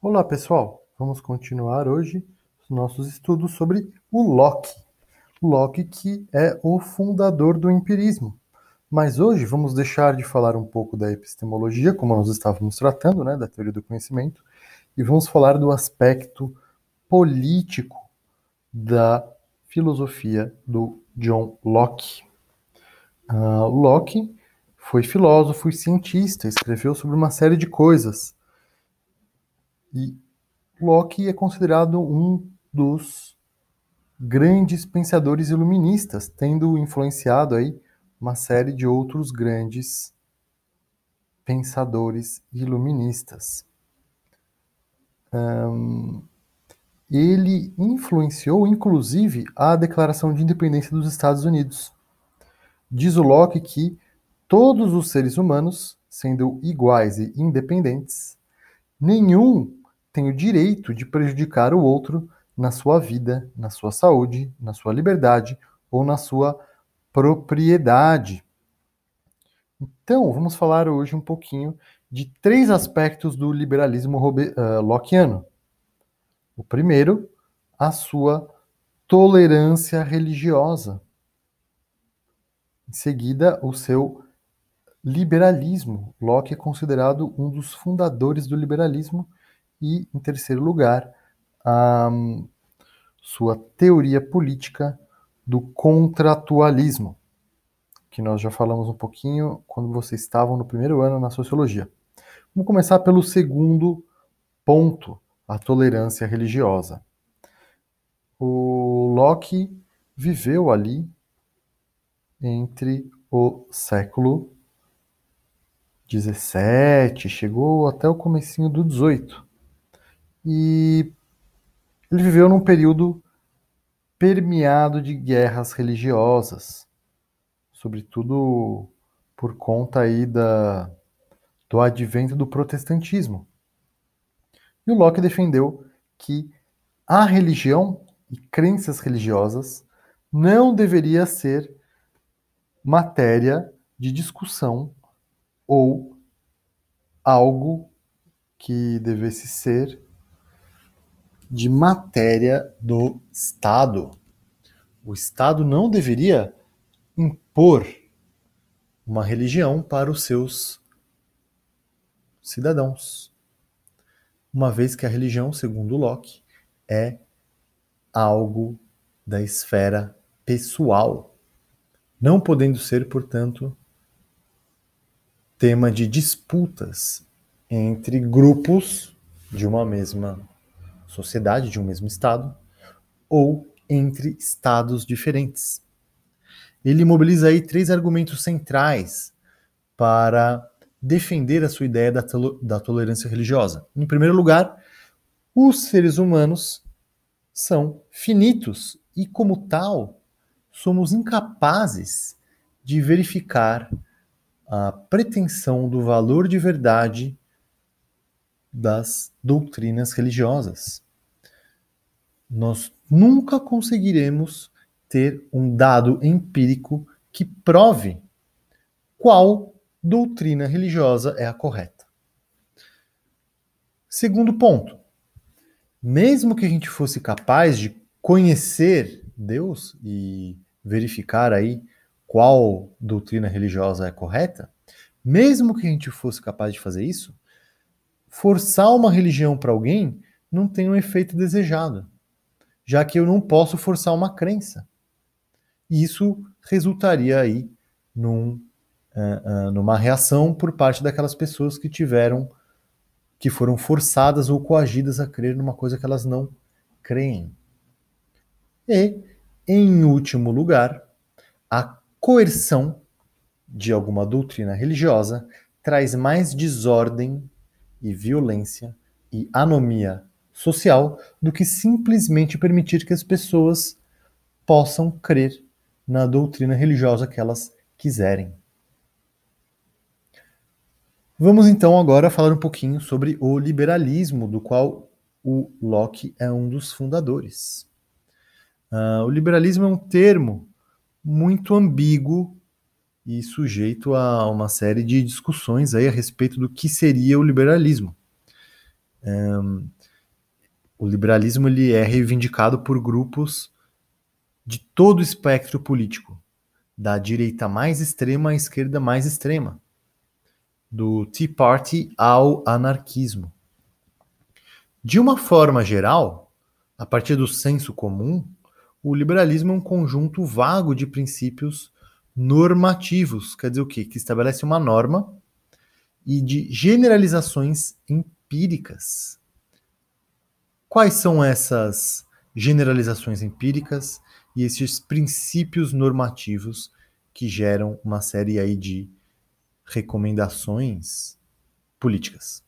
Olá, pessoal. Vamos continuar hoje os nossos estudos sobre o Locke. Locke que é o fundador do empirismo. Mas hoje vamos deixar de falar um pouco da epistemologia, como nós estávamos tratando, né, da teoria do conhecimento, e vamos falar do aspecto político da filosofia do John Locke. Uh, Locke foi filósofo e cientista, escreveu sobre uma série de coisas e Locke é considerado um dos grandes pensadores iluministas, tendo influenciado aí uma série de outros grandes pensadores iluministas. Um, ele influenciou, inclusive, a Declaração de Independência dos Estados Unidos. Diz o Locke que todos os seres humanos, sendo iguais e independentes, nenhum tem o direito de prejudicar o outro na sua vida, na sua saúde, na sua liberdade ou na sua propriedade. Então, vamos falar hoje um pouquinho de três aspectos do liberalismo uh, lockeano. O primeiro, a sua tolerância religiosa. Em seguida, o seu liberalismo. Locke é considerado um dos fundadores do liberalismo e, em terceiro lugar, a sua teoria política do contratualismo, que nós já falamos um pouquinho quando vocês estavam no primeiro ano na sociologia. Vamos começar pelo segundo ponto, a tolerância religiosa. O Locke viveu ali entre o século 17, chegou até o comecinho do 18. E ele viveu num período permeado de guerras religiosas, sobretudo por conta aí da, do advento do protestantismo. E o Locke defendeu que a religião e crenças religiosas não deveria ser matéria de discussão ou algo que devesse ser de matéria do Estado. O Estado não deveria impor uma religião para os seus cidadãos. Uma vez que a religião, segundo Locke, é algo da esfera pessoal, não podendo ser, portanto, tema de disputas entre grupos de uma mesma sociedade de um mesmo Estado, ou entre Estados diferentes. Ele mobiliza aí três argumentos centrais para defender a sua ideia da, da tolerância religiosa. Em primeiro lugar, os seres humanos são finitos e, como tal, somos incapazes de verificar a pretensão do valor de verdade das doutrinas religiosas. Nós nunca conseguiremos ter um dado empírico que prove qual doutrina religiosa é a correta. Segundo ponto, mesmo que a gente fosse capaz de conhecer Deus e verificar aí qual doutrina religiosa é correta, mesmo que a gente fosse capaz de fazer isso, forçar uma religião para alguém não tem um efeito desejado, já que eu não posso forçar uma crença. E isso resultaria aí num, uh, uh, numa reação por parte daquelas pessoas que tiveram, que foram forçadas ou coagidas a crer numa coisa que elas não creem. E, em último lugar, a coerção de alguma doutrina religiosa traz mais desordem e violência e anomia social do que simplesmente permitir que as pessoas possam crer na doutrina religiosa que elas quiserem. Vamos então agora falar um pouquinho sobre o liberalismo, do qual o Locke é um dos fundadores. Uh, o liberalismo é um termo muito ambíguo e sujeito a uma série de discussões aí a respeito do que seria o liberalismo. Um, o liberalismo ele é reivindicado por grupos de todo o espectro político, da direita mais extrema à esquerda mais extrema, do Tea Party ao anarquismo. De uma forma geral, a partir do senso comum, o liberalismo é um conjunto vago de princípios normativos, quer dizer o quê? Que estabelece uma norma e de generalizações empíricas. Quais são essas generalizações empíricas e esses princípios normativos que geram uma série aí de recomendações políticas?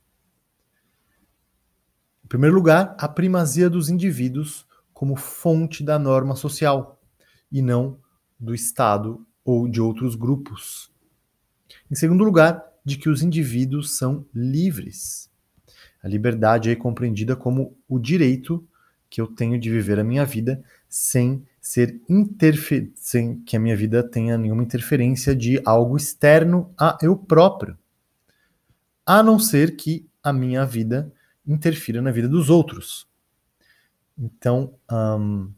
Em primeiro lugar, a primazia dos indivíduos como fonte da norma social e não do Estado ou de outros grupos. Em segundo lugar, de que os indivíduos são livres. A liberdade é compreendida como o direito que eu tenho de viver a minha vida sem ser interfer sem que a minha vida tenha nenhuma interferência de algo externo a eu próprio. A não ser que a minha vida interfira na vida dos outros. Então, um,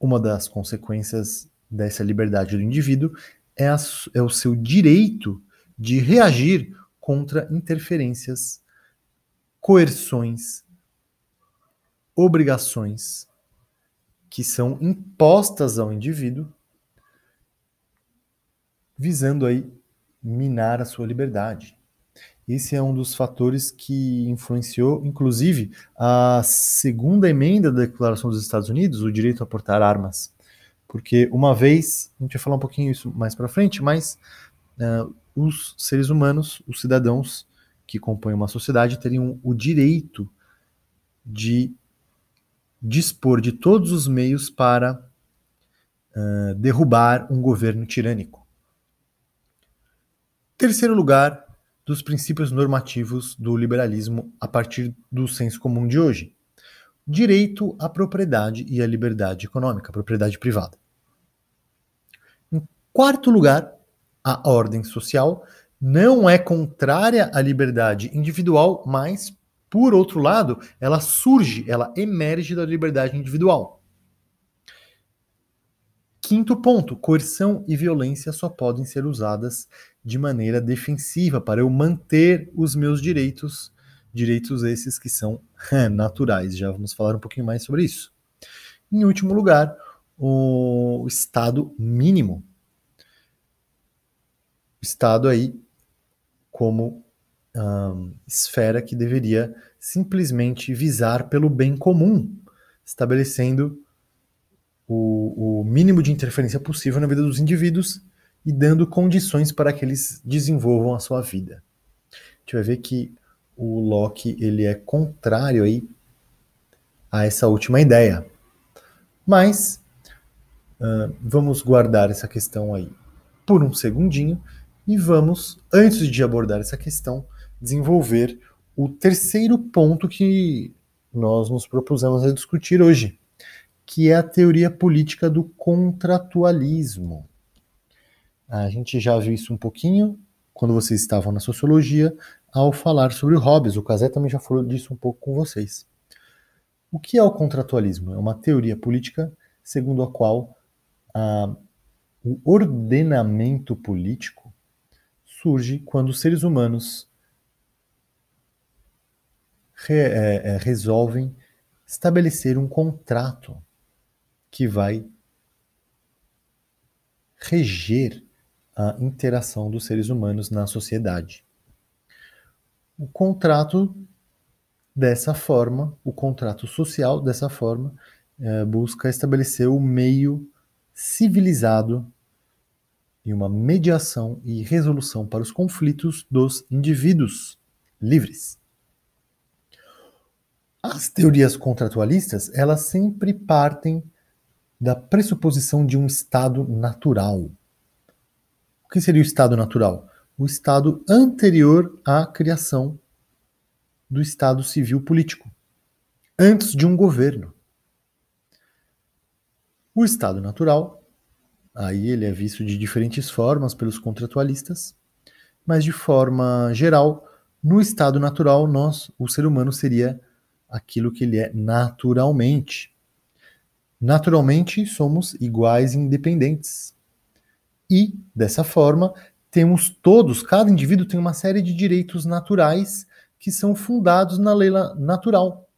uma das consequências dessa liberdade do indivíduo é, a, é o seu direito de reagir contra interferências, coerções, obrigações que são impostas ao indivíduo, visando aí minar a sua liberdade. Esse é um dos fatores que influenciou, inclusive, a segunda emenda da Declaração dos Estados Unidos, o direito a portar armas. Porque uma vez, a gente vai falar um pouquinho isso mais para frente, mas uh, os seres humanos, os cidadãos que compõem uma sociedade, teriam o direito de dispor de todos os meios para uh, derrubar um governo tirânico. Terceiro lugar, dos princípios normativos do liberalismo a partir do senso comum de hoje. Direito à propriedade e à liberdade econômica, propriedade privada. Em quarto lugar, a ordem social não é contrária à liberdade individual, mas, por outro lado, ela surge, ela emerge da liberdade individual. Quinto ponto: coerção e violência só podem ser usadas de maneira defensiva para eu manter os meus direitos, direitos esses que são naturais. Já vamos falar um pouquinho mais sobre isso. Em último lugar, o Estado mínimo Estado aí como esfera que deveria simplesmente visar pelo bem comum, estabelecendo o, o mínimo de interferência possível na vida dos indivíduos e dando condições para que eles desenvolvam a sua vida. A gente vai ver que o Locke ele é contrário aí a essa última ideia. Mas uh, vamos guardar essa questão aí por um segundinho e vamos, antes de abordar essa questão, desenvolver o terceiro ponto que nós nos propusemos a discutir hoje, que é a teoria política do contratualismo. A gente já viu isso um pouquinho quando vocês estavam na sociologia ao falar sobre o Hobbes. O Casé também já falou disso um pouco com vocês. O que é o contratualismo? É uma teoria política segundo a qual o ordenamento político surge quando os seres humanos re, é, é, resolvem estabelecer um contrato que vai reger a interação dos seres humanos na sociedade. O contrato dessa forma, o contrato social dessa forma, é, busca estabelecer o meio civilizado e uma mediação e resolução para os conflitos dos indivíduos livres. As teorias contratualistas, elas sempre partem da pressuposição de um estado natural. O que seria o estado natural? O estado anterior à criação do estado civil político, antes de um governo. O estado natural Aí ele é visto de diferentes formas pelos contratualistas, mas de forma geral, no estado natural, nós, o ser humano seria aquilo que ele é naturalmente. Naturalmente, somos iguais e independentes. E, dessa forma, temos todos, cada indivíduo tem uma série de direitos naturais que são fundados na lei natural.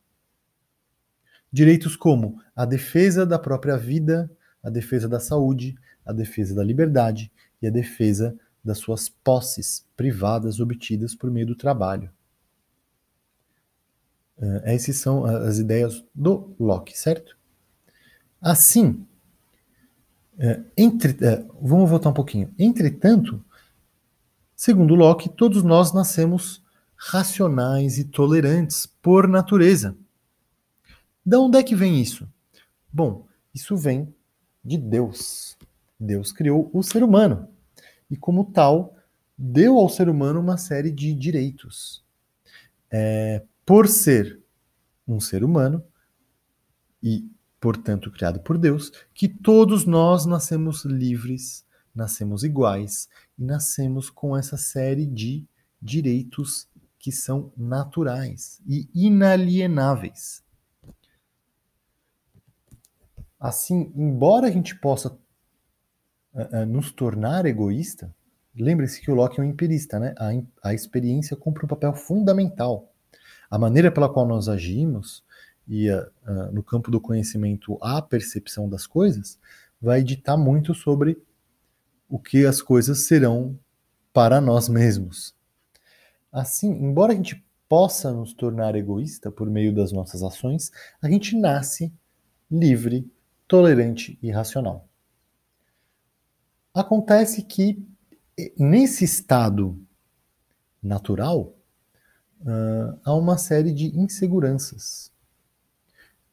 Direitos como a defesa da própria vida, a defesa da saúde, a defesa da liberdade e a defesa das suas posses privadas obtidas por meio do trabalho. Uh, essas são as ideias do Locke, certo? Assim, uh, entre, uh, vamos voltar um pouquinho. Entretanto, segundo Locke, todos nós nascemos racionais e tolerantes por natureza. De onde é que vem isso? Bom, isso vem de Deus. Deus criou o ser humano e, como tal, deu ao ser humano uma série de direitos. É, por ser um ser humano e, portanto, criado por Deus, que todos nós nascemos livres, nascemos iguais e nascemos com essa série de direitos que são naturais e inalienáveis. Assim, embora a gente possa uh, uh, nos tornar egoísta, lembre-se que o Locke é um empirista, né? A, a experiência cumpre um papel fundamental. A maneira pela qual nós agimos e uh, no campo do conhecimento a percepção das coisas vai ditar muito sobre o que as coisas serão para nós mesmos. Assim, embora a gente possa nos tornar egoísta por meio das nossas ações, a gente nasce livre tolerante e racional. Acontece que, nesse estado natural, uh, há uma série de inseguranças.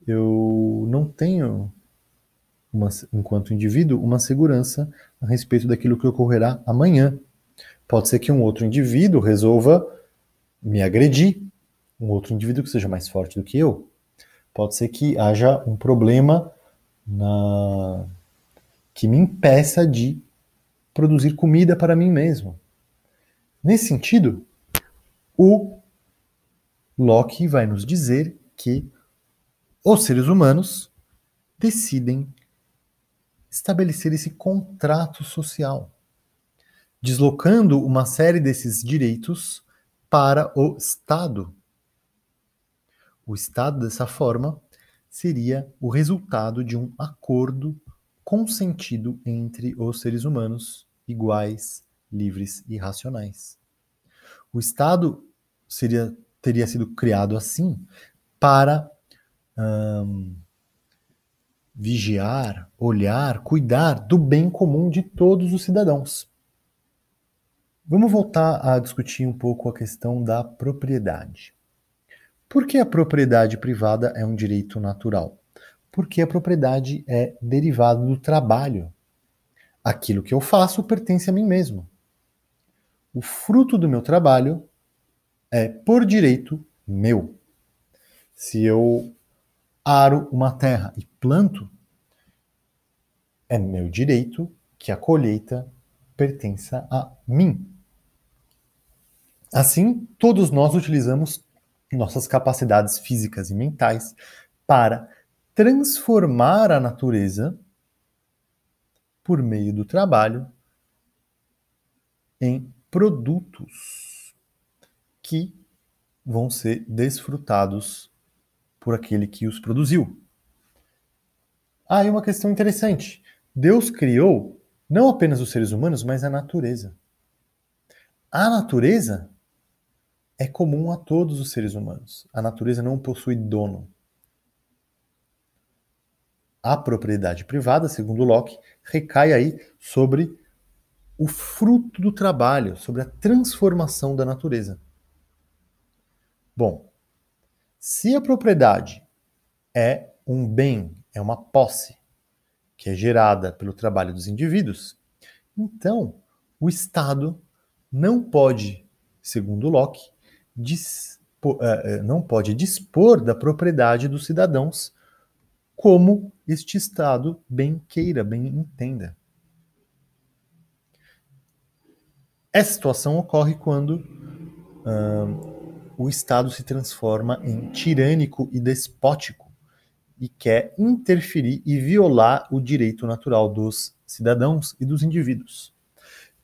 Eu não tenho, uma, enquanto indivíduo, uma segurança a respeito daquilo que ocorrerá amanhã. Pode ser que um outro indivíduo resolva me agredir, um outro indivíduo que seja mais forte do que eu. Pode ser que haja um problema na que me impeça de produzir comida para mim mesmo. Nesse sentido, o Locke vai nos dizer que os seres humanos decidem estabelecer esse contrato social, deslocando uma série desses direitos para o Estado. O Estado, dessa forma, seria o resultado de um acordo consentido entre os seres humanos iguais, livres e racionais. O Estado seria, teria sido criado assim para hum, vigiar, olhar, cuidar do bem comum de todos os cidadãos. Vamos voltar a discutir um pouco a questão da propriedade. Por que a propriedade privada é um direito natural? Porque a propriedade é derivada do trabalho. Aquilo que eu faço pertence a mim mesmo. O fruto do meu trabalho é, por direito, meu. Se eu aro uma terra e planto, é meu direito que a colheita pertença a mim. Assim, todos nós utilizamos nossas capacidades físicas e mentais para transformar a natureza por meio do trabalho em produtos que vão ser desfrutados por aquele que os produziu. Ah, e uma questão interessante. Deus criou não apenas os seres humanos, mas a natureza. A natureza é comum a todos os seres humanos. A natureza não possui dono. A propriedade privada, segundo Locke, recai aí sobre o fruto do trabalho, sobre a transformação da natureza. Bom, se a propriedade é um bem, é uma posse que é gerada pelo trabalho dos indivíduos, então o Estado não pode, segundo Locke, dispor, é, é, não pode dispor da propriedade dos cidadãos como este Estado bem queira, bem entenda. Essa situação ocorre quando o Estado se transforma em tirânico e despótico e quer interferir e violar o direito natural dos cidadãos e dos indivíduos.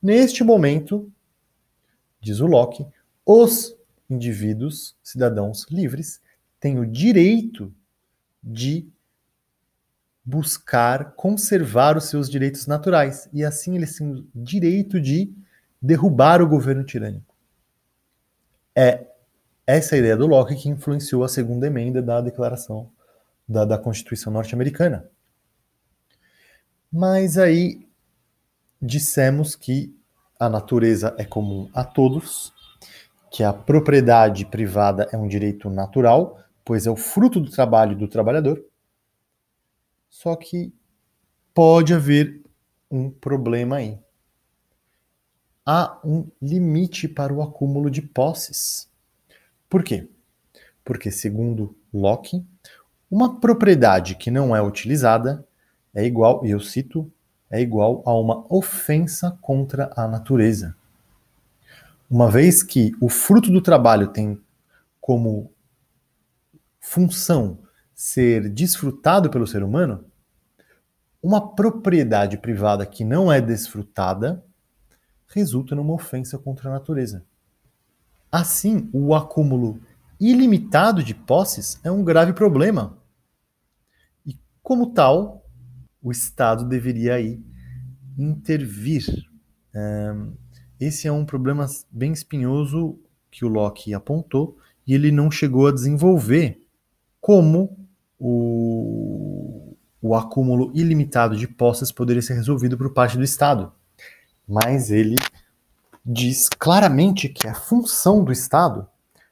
Neste momento, diz o Locke, os indivíduos, cidadãos livres, têm o direito de buscar conservar os seus direitos naturais e assim eles têm o direito de derrubar o governo tirânico. É essa a ideia do Locke que influenciou a segunda emenda da Declaração da, da Constituição norte-americana. Mas aí dissemos que a natureza é comum a todos, que a propriedade privada é um direito natural, pois é o fruto do trabalho do trabalhador. Só que pode haver um problema aí. Há um limite para o acúmulo de posses. Por quê? Porque, segundo Locke, uma propriedade que não é utilizada é igual, e eu cito, é igual a uma ofensa contra a natureza. Uma vez que o fruto do trabalho tem como função ser desfrutado pelo ser humano, uma propriedade privada que não é desfrutada resulta numa ofensa contra a natureza. Assim, o acúmulo ilimitado de posses é um grave problema. E, como tal, o Estado deveria aí intervir. Esse é um problema bem espinhoso que o Locke apontou e ele não chegou a desenvolver como o, o acúmulo ilimitado de posses poderia ser resolvido por parte do Estado. Mas ele diz claramente que é função do Estado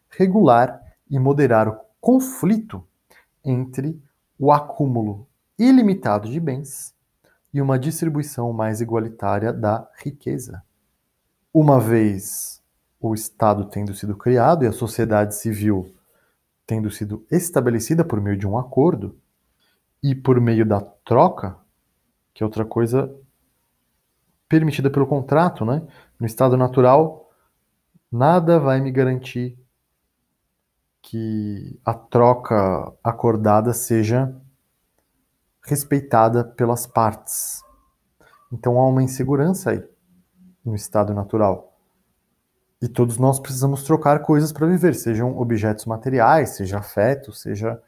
regular e moderar o conflito entre o acúmulo ilimitado de bens e uma distribuição mais igualitária da riqueza. Uma vez o Estado tendo sido criado e a sociedade civil tendo sido estabelecida por meio de um acordo e por meio da troca, que é outra coisa permitida pelo contrato, né? No estado natural, nada vai me garantir que a troca acordada seja respeitada pelas partes. Então há uma insegurança aí no estado natural. E todos nós precisamos trocar coisas para viver, sejam objetos materiais, seja afeto, seja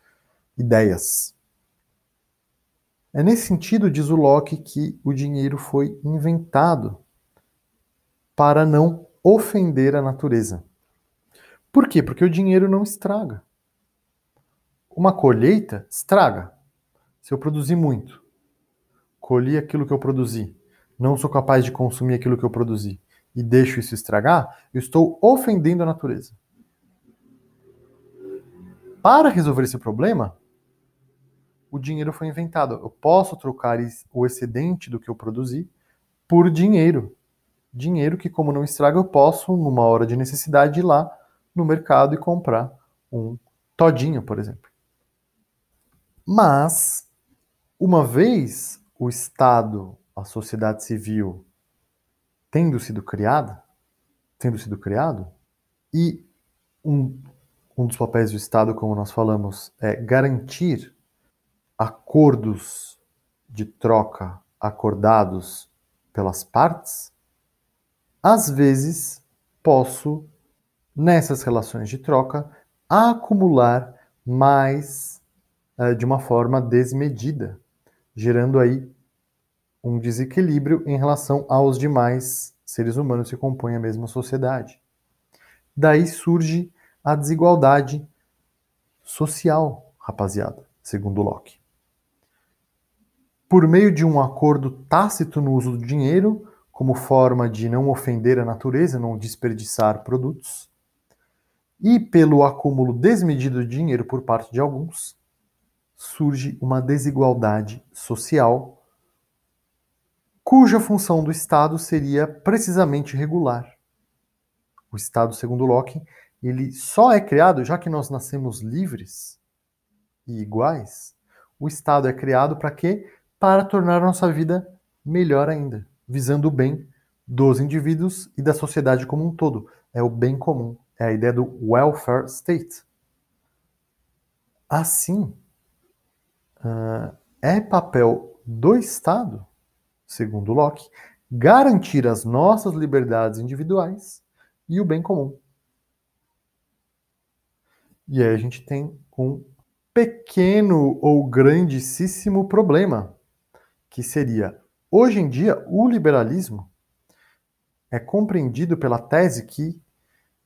ideias. É nesse sentido, diz o Locke, que o dinheiro foi inventado para não ofender a natureza. Por quê? Porque o dinheiro não estraga. Uma colheita estraga. Se eu produzir muito, colhi aquilo que eu produzi, não sou capaz de consumir aquilo que eu produzi e deixo isso estragar, eu estou ofendendo a natureza. Para resolver esse problema, o dinheiro foi inventado. Eu posso trocar o excedente do que eu produzi por dinheiro. Dinheiro que, como não estraga, eu posso, numa hora de necessidade, ir lá no mercado e comprar um todinho, por exemplo. Mas uma vez o Estado, a sociedade civil, tendo sido criada, tendo sido criado, e um, um dos papéis do Estado, como nós falamos, é garantir acordos de troca acordados pelas partes, às vezes posso, nessas relações de troca, acumular mais uh, de uma forma desmedida gerando aí um desequilíbrio em relação aos demais seres humanos que compõem a mesma sociedade. Daí surge a desigualdade social, rapaziada, segundo Locke. Por meio de um acordo tácito no uso do dinheiro, como forma de não ofender a natureza, não desperdiçar produtos, e pelo acúmulo desmedido de dinheiro por parte de alguns, surge uma desigualdade social cuja função do Estado seria precisamente regular. O Estado, segundo Locke, ele só é criado, já que nós nascemos livres e iguais, o Estado é criado para quê? Para tornar nossa vida melhor ainda, visando o bem dos indivíduos e da sociedade como um todo. É o bem comum, é a ideia do welfare state. Assim, uh, é papel do Estado, segundo Locke, garantir as nossas liberdades individuais e o bem comum. E aí a gente tem um pequeno ou grandíssimo problema, que seria, hoje em dia, o liberalismo é compreendido pela tese que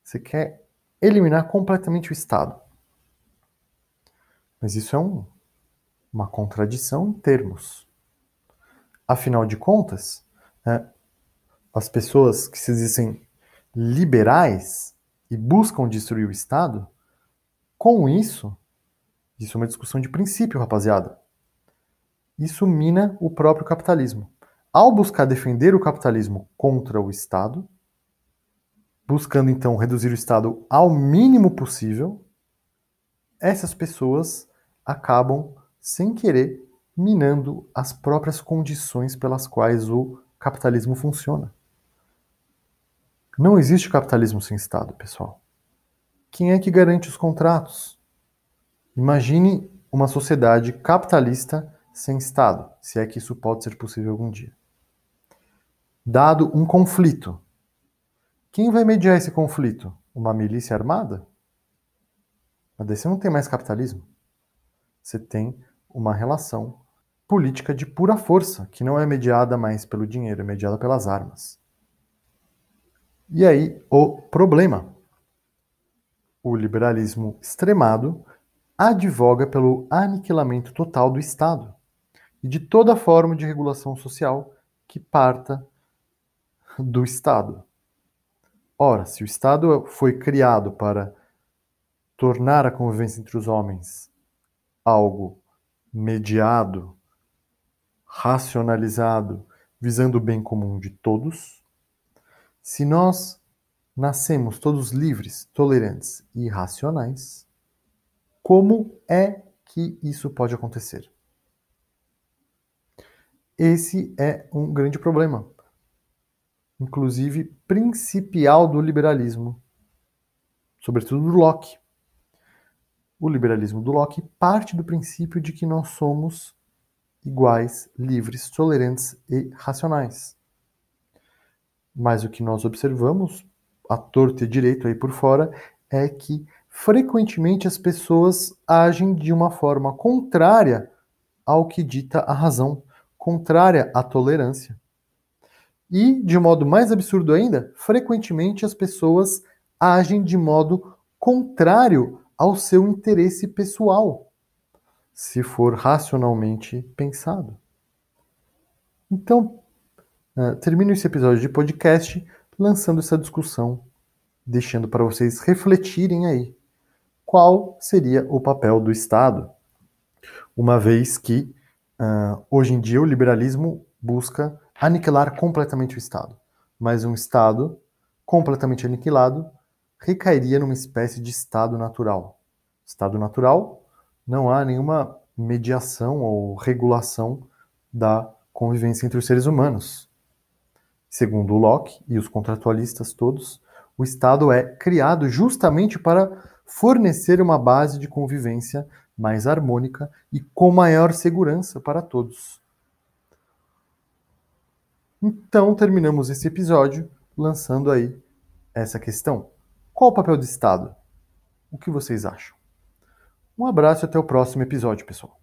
você quer eliminar completamente o Estado. Mas isso é um, uma contradição em termos. Afinal de contas, né, as pessoas que se dizem liberais e buscam destruir o Estado, com isso, isso é uma discussão de princípio, rapaziada. Isso mina o próprio capitalismo. Ao buscar defender o capitalismo contra o Estado, buscando então reduzir o Estado ao mínimo possível, essas pessoas acabam, sem querer, minando as próprias condições pelas quais o capitalismo funciona. Não existe capitalismo sem Estado, pessoal. Quem é que garante os contratos? Imagine uma sociedade capitalista sem Estado, se é que isso pode ser possível algum dia. Dado um conflito, quem vai mediar esse conflito? Uma milícia armada? Mas daí você não tem mais capitalismo. Você tem uma relação política de pura força, que não é mediada mais pelo dinheiro, é mediada pelas armas. E aí, o problema. O liberalismo extremado advoga pelo aniquilamento total do Estado e de toda forma de regulação social que parta do Estado. Ora, se o Estado foi criado para tornar a convivência entre os homens algo mediado, racionalizado, visando o bem comum de todos, se nós nascemos todos livres, tolerantes e racionais, como é que isso pode acontecer? Esse é um grande problema, inclusive principial do liberalismo, sobretudo do Locke. O liberalismo do Locke parte do princípio de que nós somos iguais, livres, tolerantes e racionais. Mas o que nós observamos, a torto e direito aí por fora, é que frequentemente as pessoas agem de uma forma contrária ao que dita a razão, contrária à tolerância. E, de modo mais absurdo ainda, frequentemente as pessoas agem de modo contrário ao seu interesse pessoal, se for racionalmente pensado. Então, uh, termino esse episódio de podcast lançando essa discussão, deixando para vocês refletirem aí qual seria o papel do Estado, uma vez que uh, hoje em dia o liberalismo busca aniquilar completamente o Estado. Mas um Estado completamente aniquilado recairia numa espécie de Estado natural. Estado natural, não há nenhuma mediação ou regulação da convivência entre os seres humanos. Segundo Locke e os contratualistas todos, o Estado é criado justamente para fornecer uma base de convivência mais harmônica e com maior segurança para todos. Então, terminamos esse episódio lançando aí essa questão. Qual o papel do Estado? O que vocês acham? Um abraço e até o próximo episódio, pessoal.